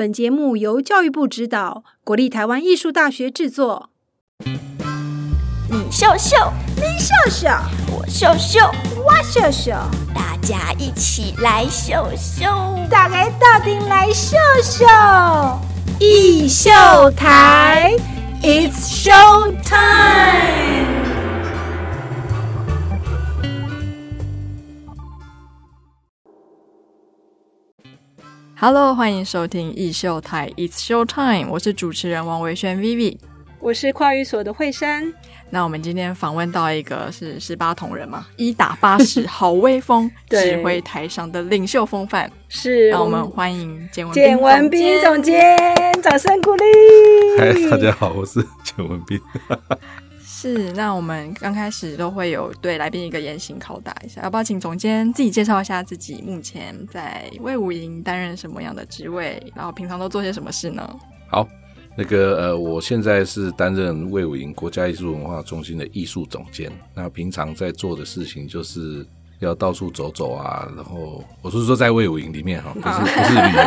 本节目由教育部指导，国立台湾艺术大学制作。你秀秀，你秀秀，我秀秀，我秀秀，大家一起来秀秀，大家到底来秀秀，艺秀台，It's show time。Hello，欢迎收听艺秀台，It's Show Time，我是主持人王维轩 Vivi，我是跨语所的惠山。那我们今天访问到一个是十八铜人嘛，一打八十，好威风，指挥台上的领袖风范。是，让我们欢迎简文简文斌总监，掌声鼓励。嗨，大家好，我是简文斌。是，那我们刚开始都会有对来宾一个严刑拷打一下，要不要请总监自己介绍一下自己目前在魏武营担任什么样的职位，然后平常都做些什么事呢？好，那个呃，我现在是担任魏武营国家艺术文化中心的艺术总监，那平常在做的事情就是要到处走走啊，然后我是说在魏武营里面哈，不是不是旅游。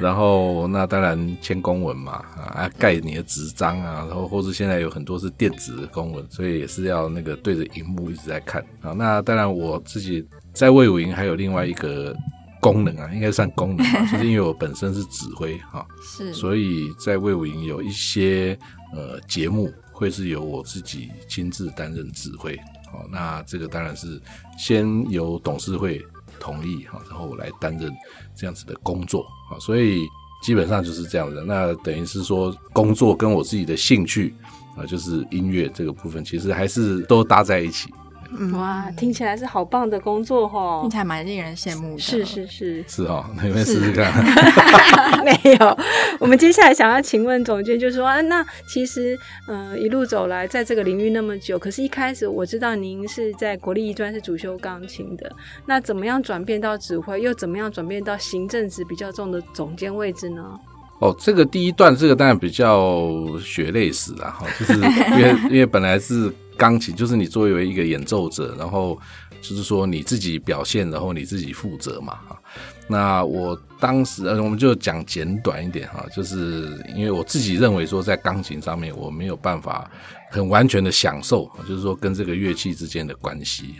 然后那当然签公文嘛，啊盖你的纸张啊，然后或者现在有很多是电子的公文，所以也是要那个对着荧幕一直在看啊。那当然我自己在魏武营还有另外一个功能啊，应该算功能，就是因为我本身是指挥哈，是，所以在魏武营有一些呃节目会是由我自己亲自担任指挥，好，那这个当然是先由董事会。同意哈，然后我来担任这样子的工作啊，所以基本上就是这样的。那等于是说，工作跟我自己的兴趣啊，就是音乐这个部分，其实还是都搭在一起。哇，听起来是好棒的工作哈，听起来蛮令人羡慕的。是是是，是哈，你们试试看。没有，我们接下来想要请问总监，就是说啊，那其实呃一路走来，在这个领域那么久，可是一开始我知道您是在国立艺专是主修钢琴的，那怎么样转变到指挥，又怎么样转变到行政职比较重的总监位置呢？哦，这个第一段这个当然比较血泪史了哈，就是因为 因为本来是。钢琴就是你作为一个演奏者，然后就是说你自己表现，然后你自己负责嘛。那我当时，我们就讲简短一点哈，就是因为我自己认为说，在钢琴上面我没有办法很完全的享受，就是说跟这个乐器之间的关系。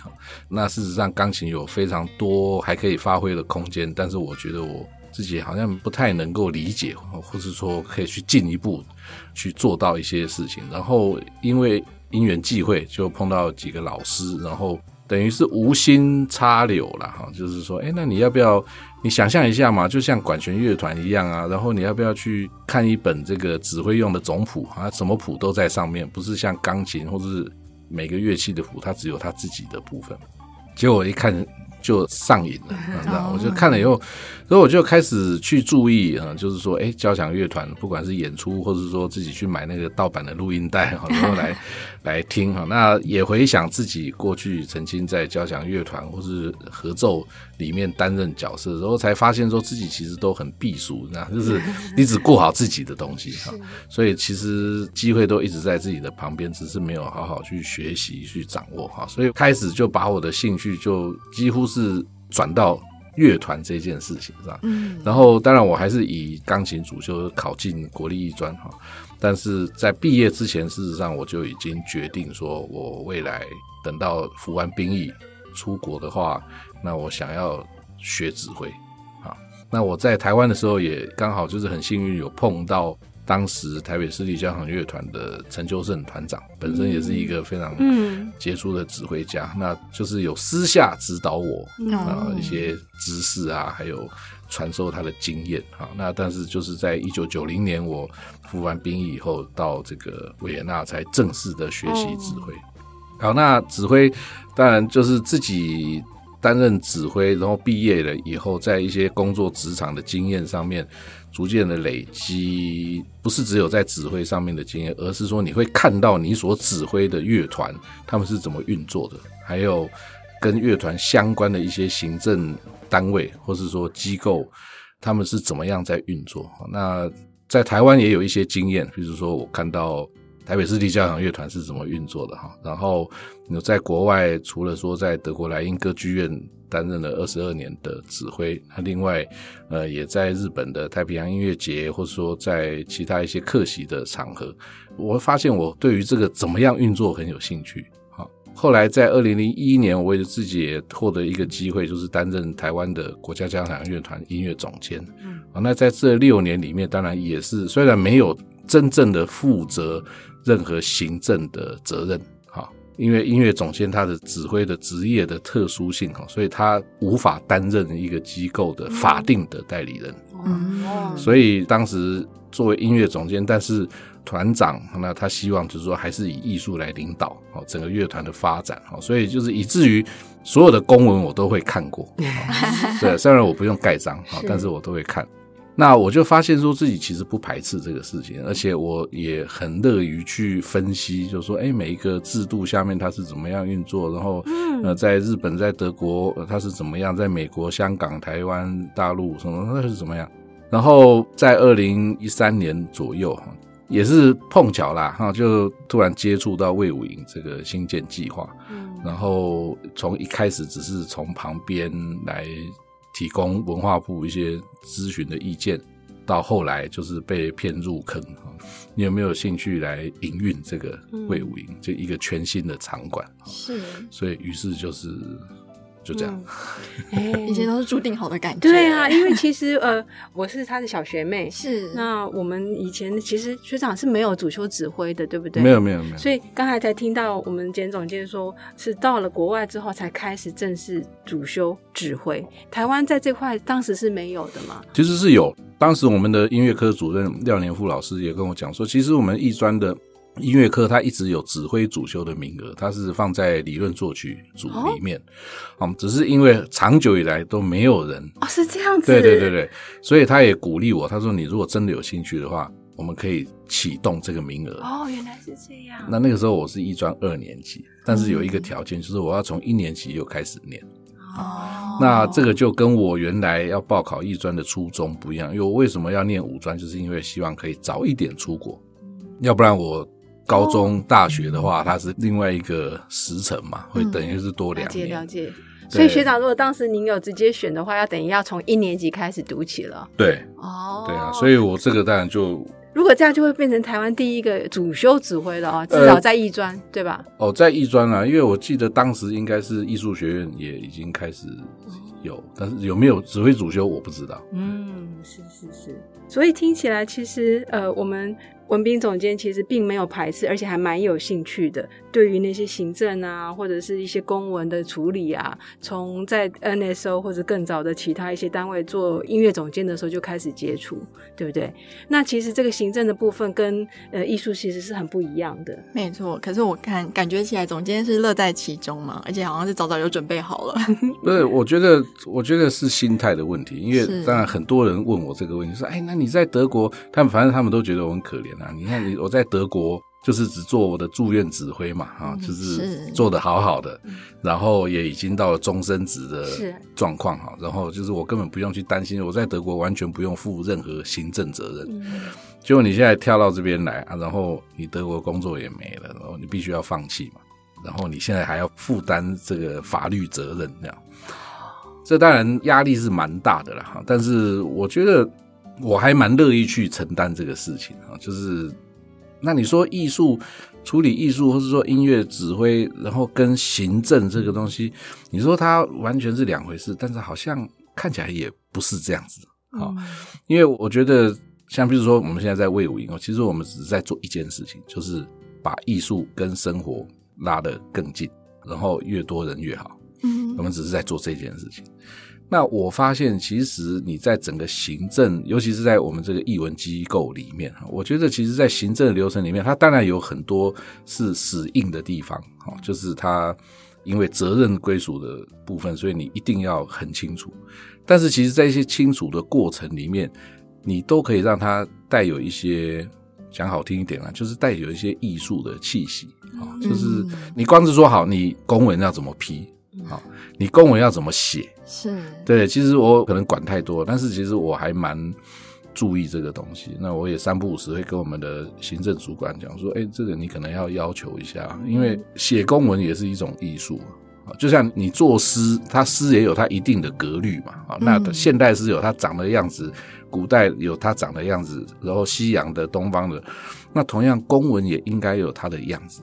那事实上，钢琴有非常多还可以发挥的空间，但是我觉得我自己好像不太能够理解，或是说可以去进一步去做到一些事情。然后因为因缘际会，就碰到几个老师，然后等于是无心插柳了哈。就是说，哎，那你要不要？你想象一下嘛，就像管弦乐团一样啊。然后你要不要去看一本这个指挥用的总谱啊？什么谱都在上面，不是像钢琴或者是每个乐器的谱，它只有它自己的部分。结果一看。就上瘾了，知道？我就看了以后，所以我就开始去注意啊，就是说，哎，交响乐团不管是演出，或者是说自己去买那个盗版的录音带，然后来 来听哈。那也回想自己过去曾经在交响乐团或是合奏里面担任角色，然后才发现说自己其实都很避俗，那 就是你只顾好自己的东西哈。所以其实机会都一直在自己的旁边，只是没有好好去学习去掌握哈。所以开始就把我的兴趣就几乎。是转到乐团这件事情上，嗯，然后当然我还是以钢琴主修考进国立艺专哈，但是在毕业之前，事实上我就已经决定说，我未来等到服完兵役出国的话，那我想要学指挥啊。那我在台湾的时候也刚好就是很幸运有碰到。当时台北市立交响乐团的陈秋盛团长本身也是一个非常杰出的指挥家，那就是有私下指导我啊一些知识啊，还有传授他的经验啊。那但是就是在一九九零年我服完兵役以后，到这个维也纳才正式的学习指挥。好，那指挥当然就是自己担任指挥，然后毕业了以后，在一些工作职场的经验上面。逐渐的累积，不是只有在指挥上面的经验，而是说你会看到你所指挥的乐团他们是怎么运作的，还有跟乐团相关的一些行政单位或是说机构，他们是怎么样在运作。那在台湾也有一些经验，比如说我看到台北市立交响乐团是怎么运作的哈。然后你在国外，除了说在德国莱茵歌剧院担任了二十二年的指挥，那另外呃也在日本的太平洋音乐节，或者说在其他一些客席的场合，我会发现我对于这个怎么样运作很有兴趣。好，后来在二零零一年，我也自己也获得一个机会，就是担任台湾的国家交响乐团音乐总监。嗯，啊，那在这六年里面，当然也是虽然没有真正的负责任何行政的责任，哈，因为音乐总监他的指挥的职业的特殊性哈，所以他无法担任一个机构的法定的代理人。哦，所以当时作为音乐总监，但是团长那他希望就是说还是以艺术来领导哦整个乐团的发展哦，所以就是以至于所有的公文我都会看过，哦 对，虽然我不用盖章啊，但是我都会看。那我就发现说自己其实不排斥这个事情，而且我也很乐于去分析，就是说，哎，每一个制度下面它是怎么样运作，然后，呃，在日本、在德国、呃它是怎么样，在美国、香港、台湾、大陆什么它是怎么样。然后在二零一三年左右，哈也是碰巧啦，哈，就突然接触到魏武营这个新建计划，然后从一开始只是从旁边来提供文化部一些咨询的意见，到后来就是被骗入坑哈。你有没有兴趣来营运这个魏武营，就一个全新的场馆？是，所以于是就是就这样。哎一切都是注定好的感觉。对啊，，因为其实呃，我是他的小学妹，是那我们以前其实学长是没有主修指挥的，对不对？没有没有没有，所以刚才才听到我们简总监说，是到了国外之后才开始正式主修指挥。台湾在这块当时是没有的嘛？其实是有。当时我们的音乐科主任廖年富老师也跟我讲说，其实我们艺专的音乐课它一直有指挥主修的名额，它是放在理论作曲组里面。嗯，只是因为长久以来都没有人，哦，是这样子。对对对对，所以他也鼓励我，他说你如果真的有兴趣的话，我们可以启动这个名额。哦，原来是这样。那那个时候我是一专二年级，但是有一个条件，就是我要从一年级又开始念。哦，那这个就跟我原来要报考艺专的初衷不一样，因为我为什么要念五专，就是因为希望可以早一点出国，要不然我高中、大学的话，它是另外一个时程嘛，会等于是多了两年。解了解。所以学长，如果当时您有直接选的话，要等于要从一年级开始读起了。对哦，对啊，所以我这个当然就如果这样，就会变成台湾第一个主修指挥了哦，至少在艺专，对吧？哦，在艺专啊，因为我记得当时应该是艺术学院也已经开始有，但是有没有指挥主修我不知道。嗯，是是是。所以听起来，其实呃，我们文斌总监其实并没有排斥，而且还蛮有兴趣的。对于那些行政啊，或者是一些公文的处理啊，从在 NSO 或者更早的其他一些单位做音乐总监的时候就开始接触，对不对？那其实这个行政的部分跟呃艺术其实是很不一样的。没错。可是我看感觉起来总监是乐在其中嘛，而且好像是早早就准备好了。对，我觉得，我觉得是心态的问题，因为当然很多人问我这个问题，说，哎，那你在德国，他们反正他们都觉得我很可怜啊。你看你我在德国，就是只做我的住院指挥嘛，哈、就是是做的好好的，然后也已经到了终身职的状况哈，然后就是我根本不用去担心，我在德国完全不用负任何行政责任。结果你现在跳到这边来啊，然后你德国工作也没了，然后你必须要放弃嘛，然后你现在还要负担这个法律责任，这样，这当然压力是蛮大的啦哈。但是我觉得我还蛮乐意去承担这个事情啊，就是那你说艺术处理艺术，或是说音乐指挥，然后跟行政这个东西，你说它完全是两回事，但是好像看起来也不是这样子。好、因为我觉得，像比如说我们现在在魏武营哦，其实我们只是在做一件事情，就是把艺术跟生活拉得更近，然后越多人越好。嗯我们只是在做这件事情。那我发现，其实你在整个行政，尤其是在我们这个译文机构里面，哈，我觉得其实，在行政流程里面，它当然有很多是死硬的地方，哈，就是它因为责任归属的部分，所以你一定要很清楚。但是，其实，在一些清楚的过程里面，你都可以让它带有一些讲好听一点啦，就是带有一些艺术的气息啊，就是你光是说好，你公文要怎么批，好，你公文要怎么写，是，对，其实我可能管太多，但是其实我还蛮注意这个东西。那我也三不五时会跟我们的行政主管讲说，哎，这个你可能要要求一下，因为写公文也是一种艺术啊。就像你作诗，它诗也有它一定的格律嘛。啊，那现代诗有它长的样子，古代有它长的样子，然后西洋的、东方的，那同样公文也应该有它的样子。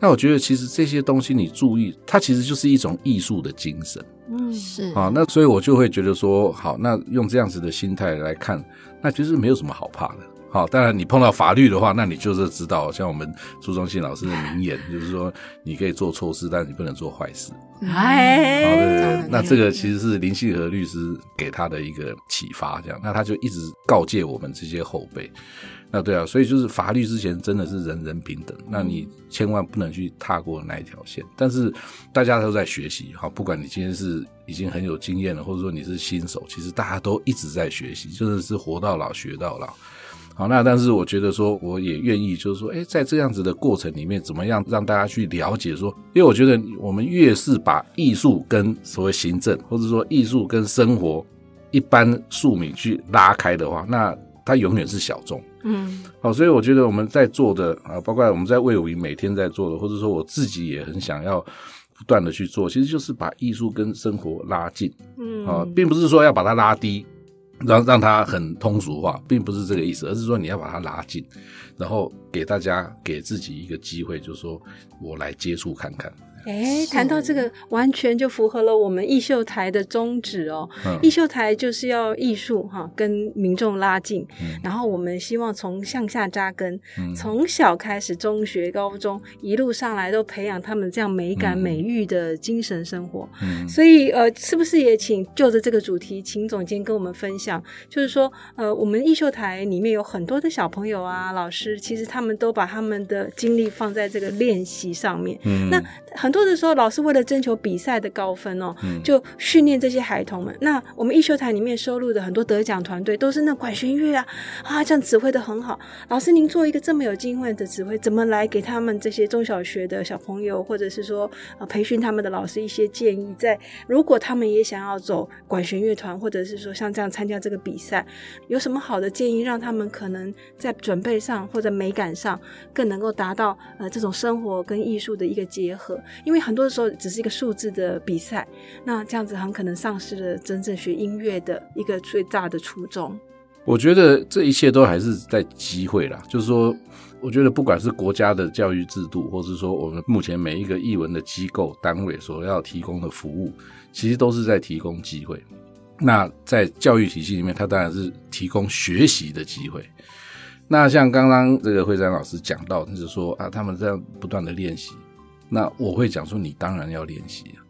那我觉得其实这些东西你注意，它其实就是一种艺术的精神。嗯，是啊，那所以我就会觉得说，好，那用这样子的心态来看，那其实没有什么好怕的。好，当然你碰到法律的话，那你就是知道，像我们朱宗信老师的名言，就是说你可以做错事，但是你不能做坏事。哎，好，对对对嗯，那这个其实是林信和律师给他的一个启发，这样，那他就一直告诫我们这些后辈。那对啊，所以就是法律之前真的是人人平等，那你千万不能去踏过那一条线。但是大家都在学习，好，不管你今天是已经很有经验了，或者说你是新手，其实大家都一直在学习，真的是活到老学到老。好，那但是我觉得说，我也愿意，就是说，哎，在这样子的过程里面，怎么样让大家去了解说，因为我觉得我们越是把艺术跟所谓行政，或者说艺术跟生活一般庶民去拉开的话，那它永远是小众。嗯。好，所以我觉得我们在做的啊，包括我们在魏武营每天在做的，或者说我自己也很想要不断的去做，其实就是把艺术跟生活拉近。嗯。啊，并不是说要把它拉低，让让它很通俗化，并不是这个意思，而是说你要把它拉近，然后给大家给自己一个机会，就是说我来接触看看。哎，谈到这个，完全就符合了我们艺秀台的宗旨哦。嗯艺秀台就是要艺术哈，跟民众拉近。嗯然后我们希望从向下扎根，嗯从小开始，中学、高中一路上来都培养他们这样美感、嗯美育的精神生活。嗯所以呃，是不是也请就着这个主题，请总监跟我们分享，就是说呃，我们艺秀台里面有很多的小朋友啊，老师，其实他们都把他们的精力放在这个练习上面。嗯那很多的时候，老师为了征求比赛的高分哦，嗯就训练这些孩童们。那我们艺秀台里面收录的很多得奖团队，都是那管弦乐啊啊，这样指挥的很好。老师，您做一个这么有经验的指挥，怎么来给他们这些中小学的小朋友，或者是说呃培训他们的老师一些建议？在如果他们也想要走管弦乐团，或者是说像这样参加这个比赛，有什么好的建议，让他们可能在准备上或者美感上更能够达到呃这种生活跟艺术的一个结合？因为很多的时候只是一个数字的比赛，那这样子很可能丧失了真正学音乐的一个最大的初衷。我觉得这一切都还是在机会啦，就是说，我觉得不管是国家的教育制度，或是说我们目前每一个译文的机构单位所要提供的服务，其实都是在提供机会。那在教育体系里面，它当然是提供学习的机会。那像刚刚这个慧珊老师讲到，就是说啊，他们这样不断的练习，那我会讲说，你当然要练习啊。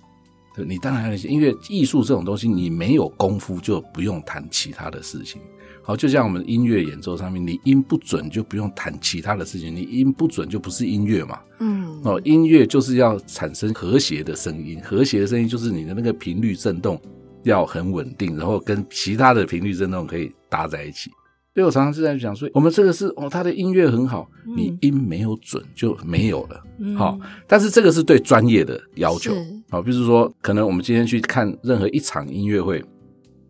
对你当然要练习，因为艺术这种东西，你没有功夫就不用谈其他的事情。好，就像我们音乐演奏上面，你音不准就不用谈其他的事情，你音不准就不是音乐嘛。嗯，哦，音乐就是要产生和谐的声音，和谐的声音就是你的那个频率振动要很稳定，然后跟其他的频率振动可以搭在一起。所以我常常是在讲说，我们这个是哦，他的音乐很好，你音没有准就没有了。嗯好、但是这个是对专业的要求是。好，比如说，可能我们今天去看任何一场音乐会，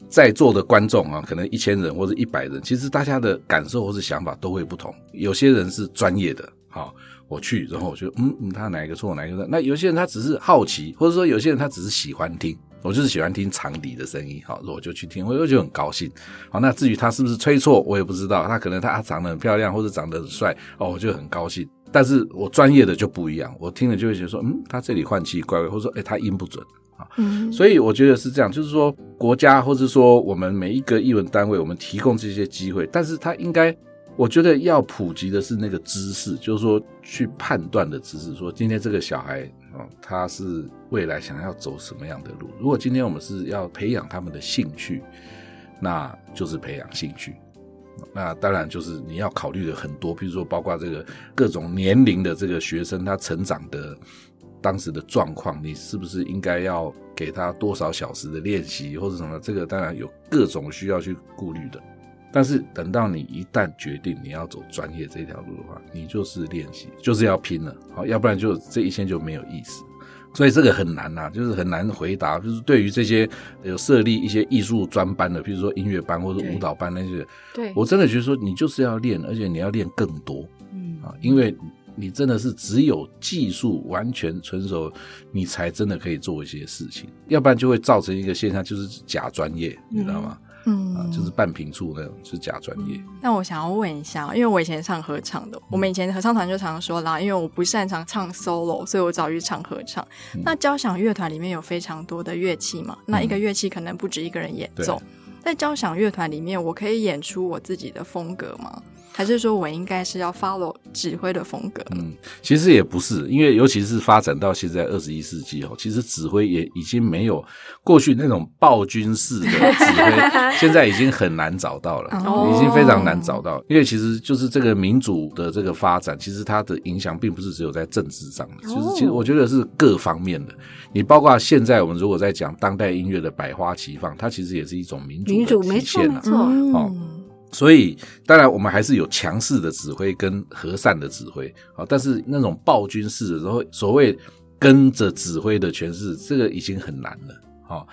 在座的观众啊，可能一千人或者一百人，其实大家的感受或是想法都会不同。有些人是专业的，好，我去，然后我就嗯嗯，他哪一个错，哪一个错？那有些人他只是好奇，或者说有些人他只是喜欢听。我就是喜欢听长笛的声音，好，我就去听，我就觉得很高兴。好，那至于他是不是吹错，我也不知道。他可能他长得很漂亮，或者长得很帅，哦，我就很高兴。但是我专业的就不一样，我听了就会觉得说，嗯，他这里换气怪怪，或者说，哎，他音不准。嗯，所以我觉得是这样，就是说国家或者说我们每一个艺文单位，我们提供这些机会，但是他应该，我觉得要普及的是那个知识，就是说去判断的知识，说今天这个小孩哦，他是未来想要走什么样的路。如果今天我们是要培养他们的兴趣，那就是培养兴趣。那当然就是你要考虑的很多，比如说包括这个各种年龄的这个学生他成长的当时的状况，你是不是应该要给他多少小时的练习或者什么？这个当然有各种需要去顾虑的。但是等到你一旦决定你要走专业这条路的话，你就是练习，就是要拼了，好，要不然就这一切就没有意思。所以这个很难呐、就是很难回答。就是对于这些有设立一些艺术专班的，比如说音乐班或者舞蹈班那些，对，我真的觉得说你就是要练，而且你要练更多嗯啊，因为你真的是只有技术完全成熟，你才真的可以做一些事情，要不然就会造成一个现象，就是假专业，你知道吗？嗯啊，就是半平处那种是假专业。那我想要问一下，因为我以前唱合唱的，我们以前合唱团就常常说啦，因为我不擅长唱 solo，所以我找去唱合唱。那交响乐团里面有非常多的乐器嘛，那一个乐器可能不止一个人演奏。在交响乐团里面，我可以演出我自己的风格吗？还是说我应该是要 follow 指挥的风格？嗯，其实也不是，因为尤其是发展到现在二十一世纪哦，其实指挥也已经没有过去那种暴君式的指挥，现在已经很难找到了，哦已经非常难找到。因为其实就是这个民主的这个发展，其实它的影响并不是只有在政治上的，就是其实我觉得是各方面的。你包括现在我们如果在讲当代音乐的百花齐放，它其实也是一种民主民主的没体现啊。错没错，嗯哦所以，当然我们还是有强势的指挥跟和善的指挥啊，但是那种暴君式的然后，所谓跟着指挥的诠释，这个已经很难了。哦，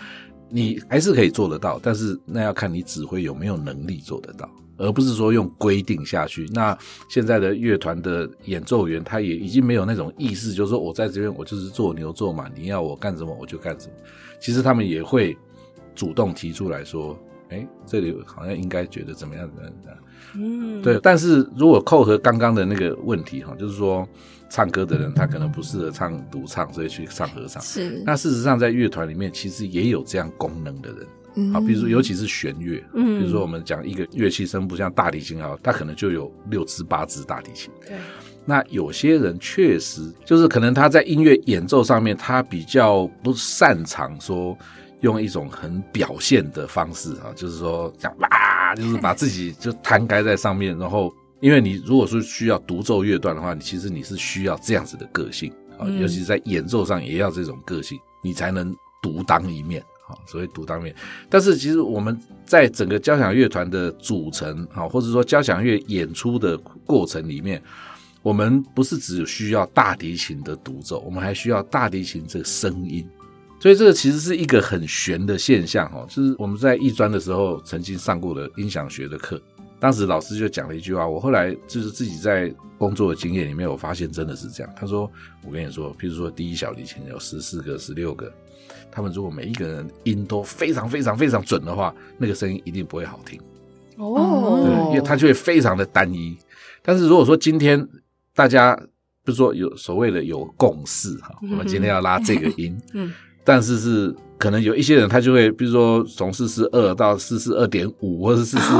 你还是可以做得到，但是那要看你指挥有没有能力做得到，而不是说用规定下去。那现在的乐团的演奏员，他也已经没有那种意识，就是说我在这边我就是做牛做马，你要我干什么我就干什么。其实他们也会主动提出来说。哎，这里好像应该觉得怎么样怎么样怎么样？嗯，对，但是如果扣合刚刚的那个问题哈，就是说唱歌的人他可能不适合唱独唱，所以去唱合唱。是那事实上，在乐团里面其实也有这样功能的人嗯啊，比如说尤其是弦乐，嗯比如说我们讲一个乐器声部，像大提琴啊，它可能就有六支八支大提琴。对，那有些人确实就是可能他在音乐演奏上面，他比较不擅长说用一种很表现的方式啊，就是说这样哇，就是把自己就摊开在上面，然后因为你如果说需要独奏乐段的话，你其实你是需要这样子的个性啊，嗯尤其是在演奏上也要这种个性，你才能独当一面。好，所谓独当面，但是其实我们在整个交响乐团的组成，好，或者说交响乐演出的过程里面，我们不是只有需要大提琴的独奏，我们还需要大提琴这个声音。所以这个其实是一个很玄的现象哦，就是我们在艺专的时候曾经上过的音响学的课，当时老师就讲了一句话，我后来就是自己在工作的经验里面，我发现真的是这样。他说：“我跟你说，譬如说第一小提琴有十四个、十六个，他们如果每一个人音都非常非常非常准的话，那个声音一定不会好听。”哦对，因为它就会非常的单一。但是如果说今天大家比如说有所谓的有共识哈，我们今天要拉这个音，嗯，但是是可能有一些人他就会，比如说从四四二到四四二点五，或者是四四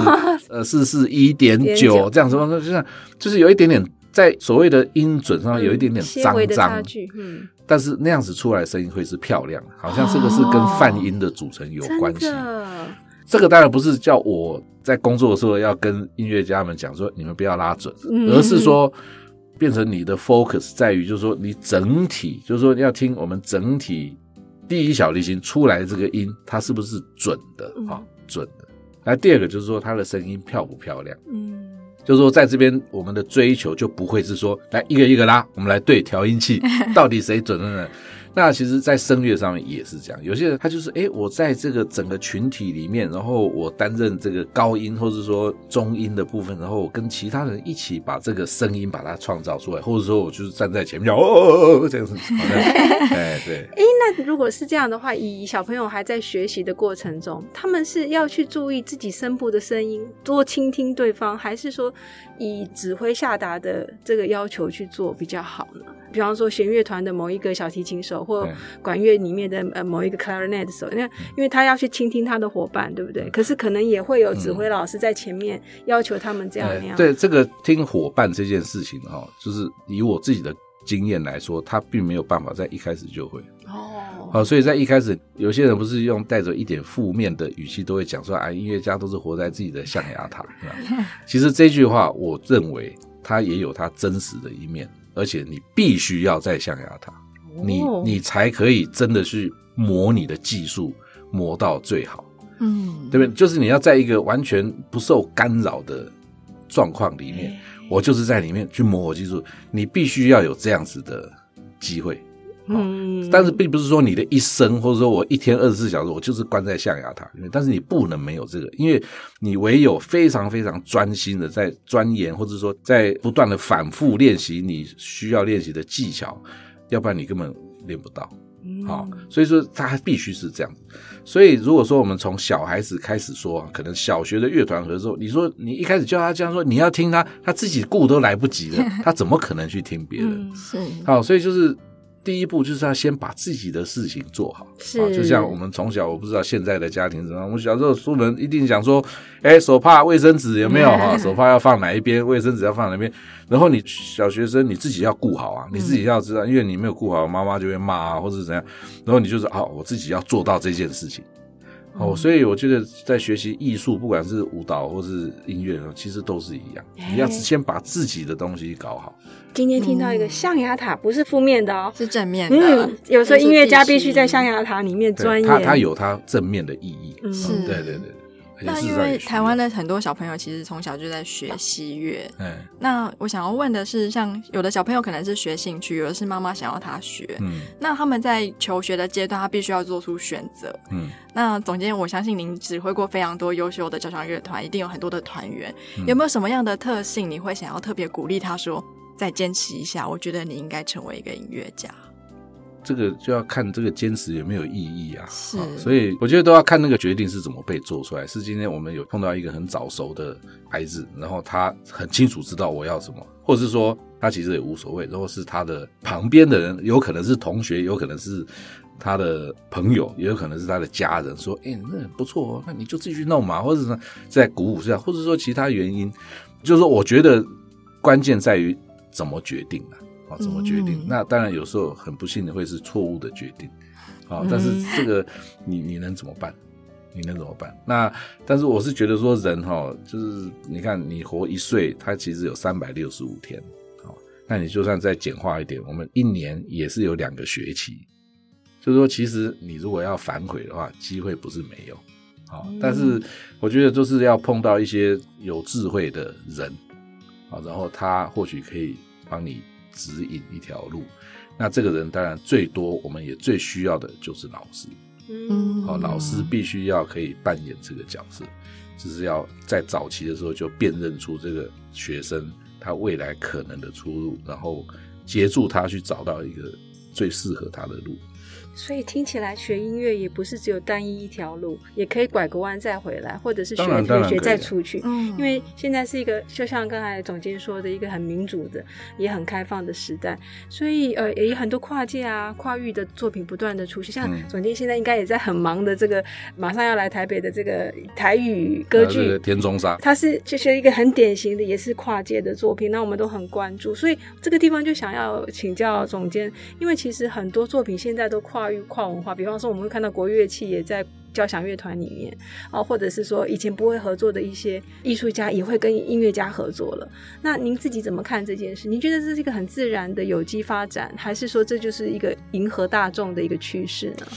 呃四四一点九这样子，就像就是有一点点在所谓的音准上有一点点脏些微的差脏，距，嗯，但是那样子出来的声音会是漂亮，好像这个是跟泛音的组成有关系。这个当然不是叫我在工作的时候要跟音乐家们讲说你们不要拉准，嗯。而是说变成你的 focus 在于，就是说你整体，就是说要听我们整体第一小提琴出来的这个音，它是不是准的嗯啊、准的。那第二个就是说它的声音漂不漂亮，嗯，就是说在这边我们的追求就不会是说来一个一个拉，我们来对调音器 到底谁准呢？那其实，在声乐上面也是这样。有些人他就是，哎，我在这个整个群体里面，然后我担任这个高音或者说中音的部分，然后我跟其他人一起把这个声音把它创造出来，或者说我就是站在前面，哦哦哦这样子，哎，对。哎，那如果是这样的话，以小朋友还在学习的过程中，他们是要去注意自己声部的声音，多倾听对方，还是说以指挥下达的这个要求去做比较好呢？比方说弦乐团的某一个小提琴手，或管乐里面的呃某一个 clarinet 的手，那因为他要去倾听他的伙伴，对不对？可是可能也会有指挥老师在前面要求他们这样那样。哎对这个听伙伴这件事情哈、就是以我自己的经验来说，他并没有办法在一开始就会。哦，好，所以在一开始，有些人不是用带着一点负面的语气，都会讲说啊，音乐家都是活在自己的象牙塔。其实这句话，我认为它也有它真实的一面，而且你必须要在象牙塔，你哦你才可以真的去磨你的技术，磨到最好。嗯，对不对？就是你要在一个完全不受干扰的状况里面，我就是在里面去磨我技术，你必须要有这样子的机会。嗯，但是并不是说你的一生，或者说我一天二十四小时，我就是关在象牙塔里面。但是你不能没有这个，因为你唯有非常非常专心的在钻研，或者说在不断的反复练习你需要练习的技巧，要不然你根本练不到。好、所以说它必须是这样。所以如果说我们从小孩子开始说，可能小学的乐团合奏，你说你一开始叫他这样说，你要听他，他自己顾都来不及了，他怎么可能去听别人？是好，所以就是第一步就是要先把自己的事情做好。是啊就像我们从小，我不知道现在的家庭怎么样。我们小时候出门一定想说，哎，手帕、卫生纸有没有 哈？手帕要放哪一边，卫生纸要放哪边。然后你小学生你自己要顾好啊，你自己要知道，因为你没有顾好，妈妈就会骂啊，或者是怎样。然后你就是啊，我自己要做到这件事情。哦，所以我觉得在学习艺术，不管是舞蹈或是音乐，其实都是一样。你要先把自己的东西搞好。今天听到一个象牙塔，不是负面的哦。是正面的。嗯，有时候音乐家必须在象牙。塔里面钻对，研。它它有它正面的意义。嗯是对对对。那因为台湾，的很多小朋友其实从小就在学西乐，嗯，那我想要问的是，像有的小朋友可能是学兴趣，有的是妈妈想要他学，嗯那他们在求学的阶段，他必须要做出选择。嗯，那总监，我相信您指挥过非常多优秀的交响乐团，一定有很多的团员，嗯有没有什么样的特性你会想要特别鼓励他说，再坚持一下？我觉得你应该成为一个音乐家。这个就要看这个坚持有没有意义啊。是啊所以我觉得都要看那个决定是怎么被做出来。是今天我们有碰到一个很早熟的孩子，然后他很清楚知道我要什么，或者是说他其实也无所谓，如果是他的旁边的人，有可能是同学，有可能是。他的朋友也有可能是他的家人说：“哎、那不错哦，那你就继续弄嘛。”或者是在鼓舞下，或者说其他原因，就是说，我觉得关键在于怎么决定了啊，怎么决定？嗯那当然有时候很不幸的会是错误的决定啊，但是这个你你能怎么办？你能怎么办？那但是我是觉得说人哈，就是你看你活一岁，他其实有三百六十五天，好，那你就算再简化一点，我们一年也是有两个学期，就是说其实你如果要反悔的话，机会不是没有，好，但是我觉得就是要碰到一些有智慧的人，啊，然后他或许可以帮你指引一条路。那这个人当然最多，我们也最需要的就是老师。嗯哦，老师必须要可以扮演这个角色，就是要在早期的时候就辨认出这个学生他未来可能的出路，然后协助他去找到一个最适合他的路。所以听起来学音乐也不是只有单一一条路，也可以拐个弯再回来，或者是学当然当然学再出去。嗯。因为现在是一个，就像刚才总监说的，一个很民主的、也很开放的时代，所以呃，也有很多跨界啊、跨域的作品不断的出现。像嗯。总监现在应该也在很忙的这个，马上要来台北的这个台语歌剧呃天中沙，它是就是一个很典型的，也是跨界的作品，那我们都很关注，所以这个地方就想要请教总监，因为其实很多作品现在都跨域跨文化，比方说我们会看到国乐器也在交响乐团里面啊，或者是说以前不会合作的一些艺术家也会跟音乐家合作了。那您自己怎么看这件事？您觉得这是一个很自然的有机发展，还是说这就是一个迎合大众的一个趋势呢？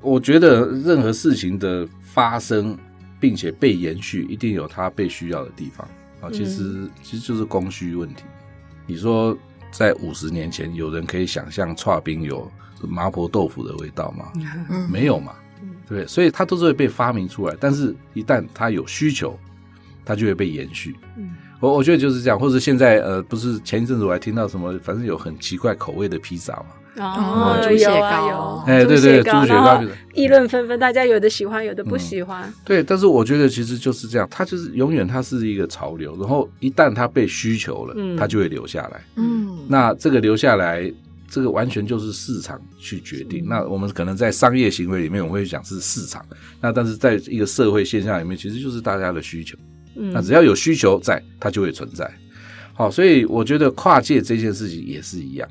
我觉得任何事情的发生，并且被延续，一定有它被需要的地方啊。其实、其实就是供需问题。你说在五十年前，有人可以想象串冰有麻婆豆腐的味道吗？嗯没有嘛，对不对？所以它都是会被发明出来，但是一旦它有需求，它就会被延续。嗯我我觉得就是这样，或者现在呃，不是前一阵子我还听到什么，反正有很奇怪口味的披萨嘛，哦猪血糕有，哎对对对，猪血糕就是议论纷纷，大家有的喜欢，有的不喜欢。对，但是我觉得其实就是这样，它就是永远它是一个潮流，然后一旦它被需求了，嗯它就会留下来。嗯，那这个留下来，这个完全就是市场去决定。那我们可能在商业行为里面，我们会讲是市场，那但是在一个社会现象里面，其实就是大家的需求。嗯那只要有需求在，它就会存在。好，所以我觉得跨界这件事情也是一样，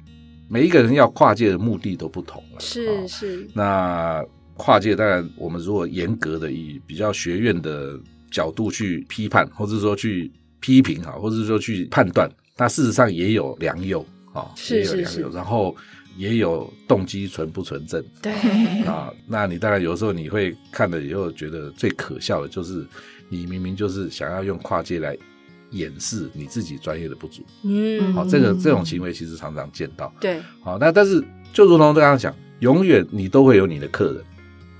每一个人要跨界的目的都不同了。是哦是，那跨界当然，我们如果严格的以比较学院的角度去批判，或者说去批评哈，或者说去判断，那事实上也有良莠啊，是是是然后也有动机纯不纯正对，啊。那你当然有时候你会看了以后觉得最可笑的就是，你明明就是想要用跨界来掩饰你自己专业的不足。嗯，好，这个这种行为其实常常见到。对，好，那但是就如同刚刚讲，永远你都会有你的客人。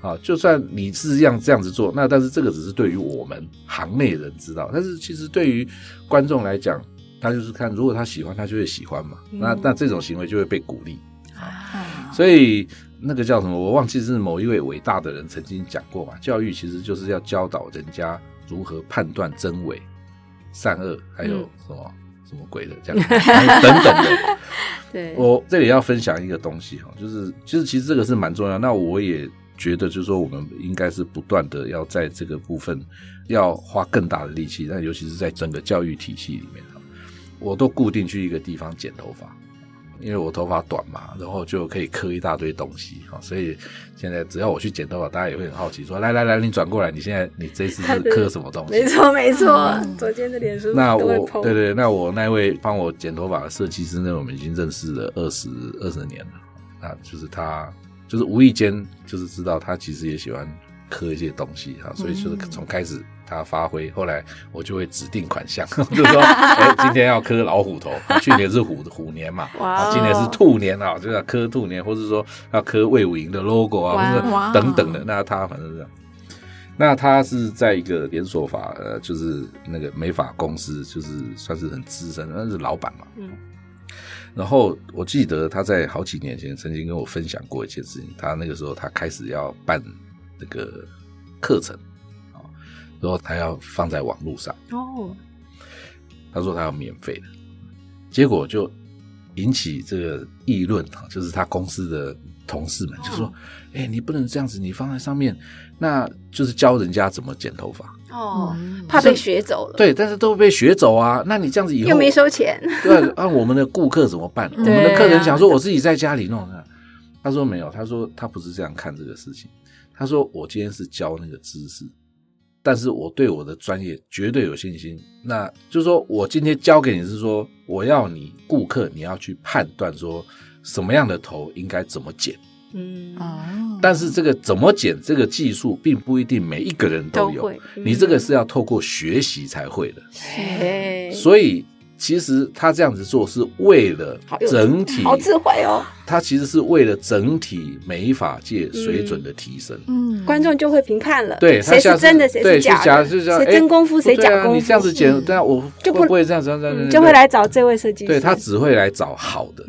啊，就算你是这样这样子做，那但是这个只是对于我们行内人知道，但是其实对于观众来讲，他就是看如果他喜欢，他就会喜欢嘛。那那这种行为就会被鼓励。啊所以那个叫什么，我忘记是某一位伟大的人曾经讲过嘛，教育其实就是要教导人家如何判断真伪、善恶，还有嗯什么、什么鬼的这样等等的。对，我这里要分享一个东西哈，就是其实其实这个是蛮重要。那我也觉得就是说，我们应该是不断的要在这个部分要花更大的力气，那尤其是在整个教育体系里面哈，我都固定去一个地方剪头发。因为我头发短嘛，然后就可以磕一大堆东西哈，所以现在只要我去剪头发，大家也会很好奇说：“来来来，你转过来，你现在你这次是 磕什么东西？”没错没错，左肩的脸书那我对对，那我那位帮我剪头发的设计师呢，我们已经认识了二十二十年了。那就是他，就是无意间就是知道他其实也喜欢刻一些东西哈，所以就是从开始他发挥，后来我就会指定款项，就是说，哎，今天要磕老虎头，去年是虎 虎年嘛，哇啊，今年是兔年啊，就要磕兔年，或者说要磕魏武营的 logo 啊，或者等等的。那他反正是这样。那他是在一个连锁法，呃，就是那个美发公司，就是算是很资深，那是老板嘛。嗯。然后我记得他在好几年前曾经跟我分享过一件事情，他那个时候他开始要办那个课程啊，然后他要放在网络上，哦，他说他要免费的，结果就引起这个议论啊，就是他公司的同事们就说：“哎、你不能这样子，你放在上面，那就是教人家怎么剪头发。哦，嗯怕被学走了，对，但是都被学走啊。那你这样子以后又没收钱，对啊，我们的顾客怎么办？我们的客人想说，我自己在家里弄的。他说没有，他说他不是这样看这个事情。他说我今天是教那个知识，但是我对我的专业绝对有信心。那就是说我今天教给你是说，我要你顾客你要去判断说什么样的头应该怎么剪。嗯，哦，但是这个怎么剪这个技术，并不一定每一个人都有都。嗯你这个是要透过学习才会的。嘿所以其实他这样子做是为了整体，好智慧哦，他其实是为了整体美发界水准的提升。嗯，观众就会评判了，对，谁是真的，谁是假的，假就是说谁真功夫，谁假功夫，你这样子剪，嗯对啊，我就不会这样子，这样子嗯就会。来找这位设计师，对他只会来找好的，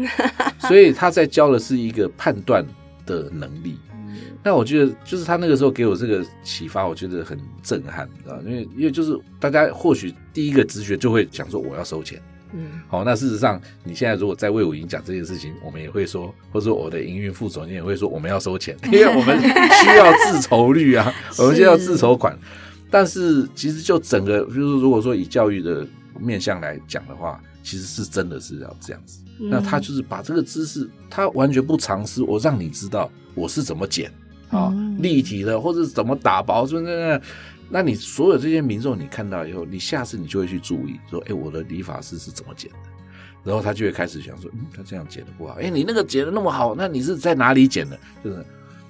所以他在教的是一个判断的能力。那我觉得，就是他那个时候给我这个启发，我觉得很震撼，你知道因为因为就是大家或许第一个直觉就会想说我要收钱，嗯，好，那事实上，你现在如果在魏武营讲这件事情，我们也会说，或者说我的营运副总监也会说，我们要收钱，因为我们 需要自筹率啊，我们需要自筹款。但是其实就整个，就是如果说以教育的面向来讲的话，其实是真的是要这样子。嗯那他就是把这个知识，他完全不尝试，我让你知道我是怎么剪啊，嗯立体的，或者是怎么打薄，是不是？那你所有这些民众，你看到以后，你下次你就会去注意，说，哎，我的理发师是怎么剪的？然后他就会开始想说，嗯，他这样剪的不好，哎，你那个剪的那么好，那你是在哪里剪的？就是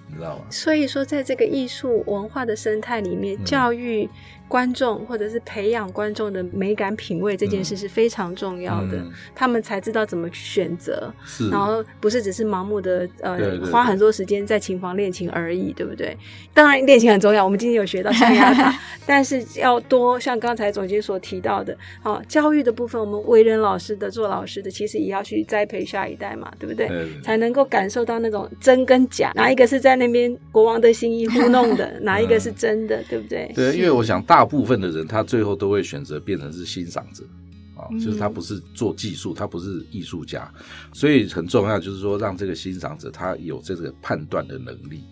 你知道吗？所以说，在这个艺术文化的生态里面，嗯教育观众或者是培养观众的美感品味这件事是非常重要的，嗯。他们才知道怎么去选择，然后不是只是盲目的呃花很多时间在琴房练琴而已，对不对？当然练琴很重要，我们今天有学到象牙塔，但是要多像刚才总监所提到的，哦，教育的部分，我们为人老师的、做老师的，其实也要去栽培下一代嘛，对不对？才能够感受到那种真跟假，哪一个是在那边国王的心意糊弄的，哪一个是真的，对不对？对，因为我想大部分的人，他最后都会选择变成是欣赏者。啊，就是他不是做技术，他不是艺术家，所以很重要，就是说让这个欣赏者他有这个判断的能力。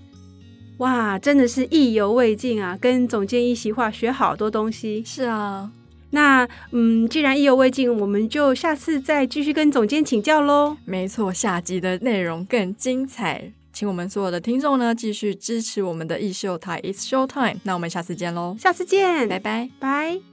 哇，真的是意犹未尽啊！跟总监一席话，学好多东西。是啊，那嗯，既然意犹未尽，我们就下次再继续跟总监请教喽。没错，下集的内容更精彩，请我们所有的听众呢继续支持我们的艺秀台，It's Show Time。那我们下次见喽，下次见，拜拜。拜。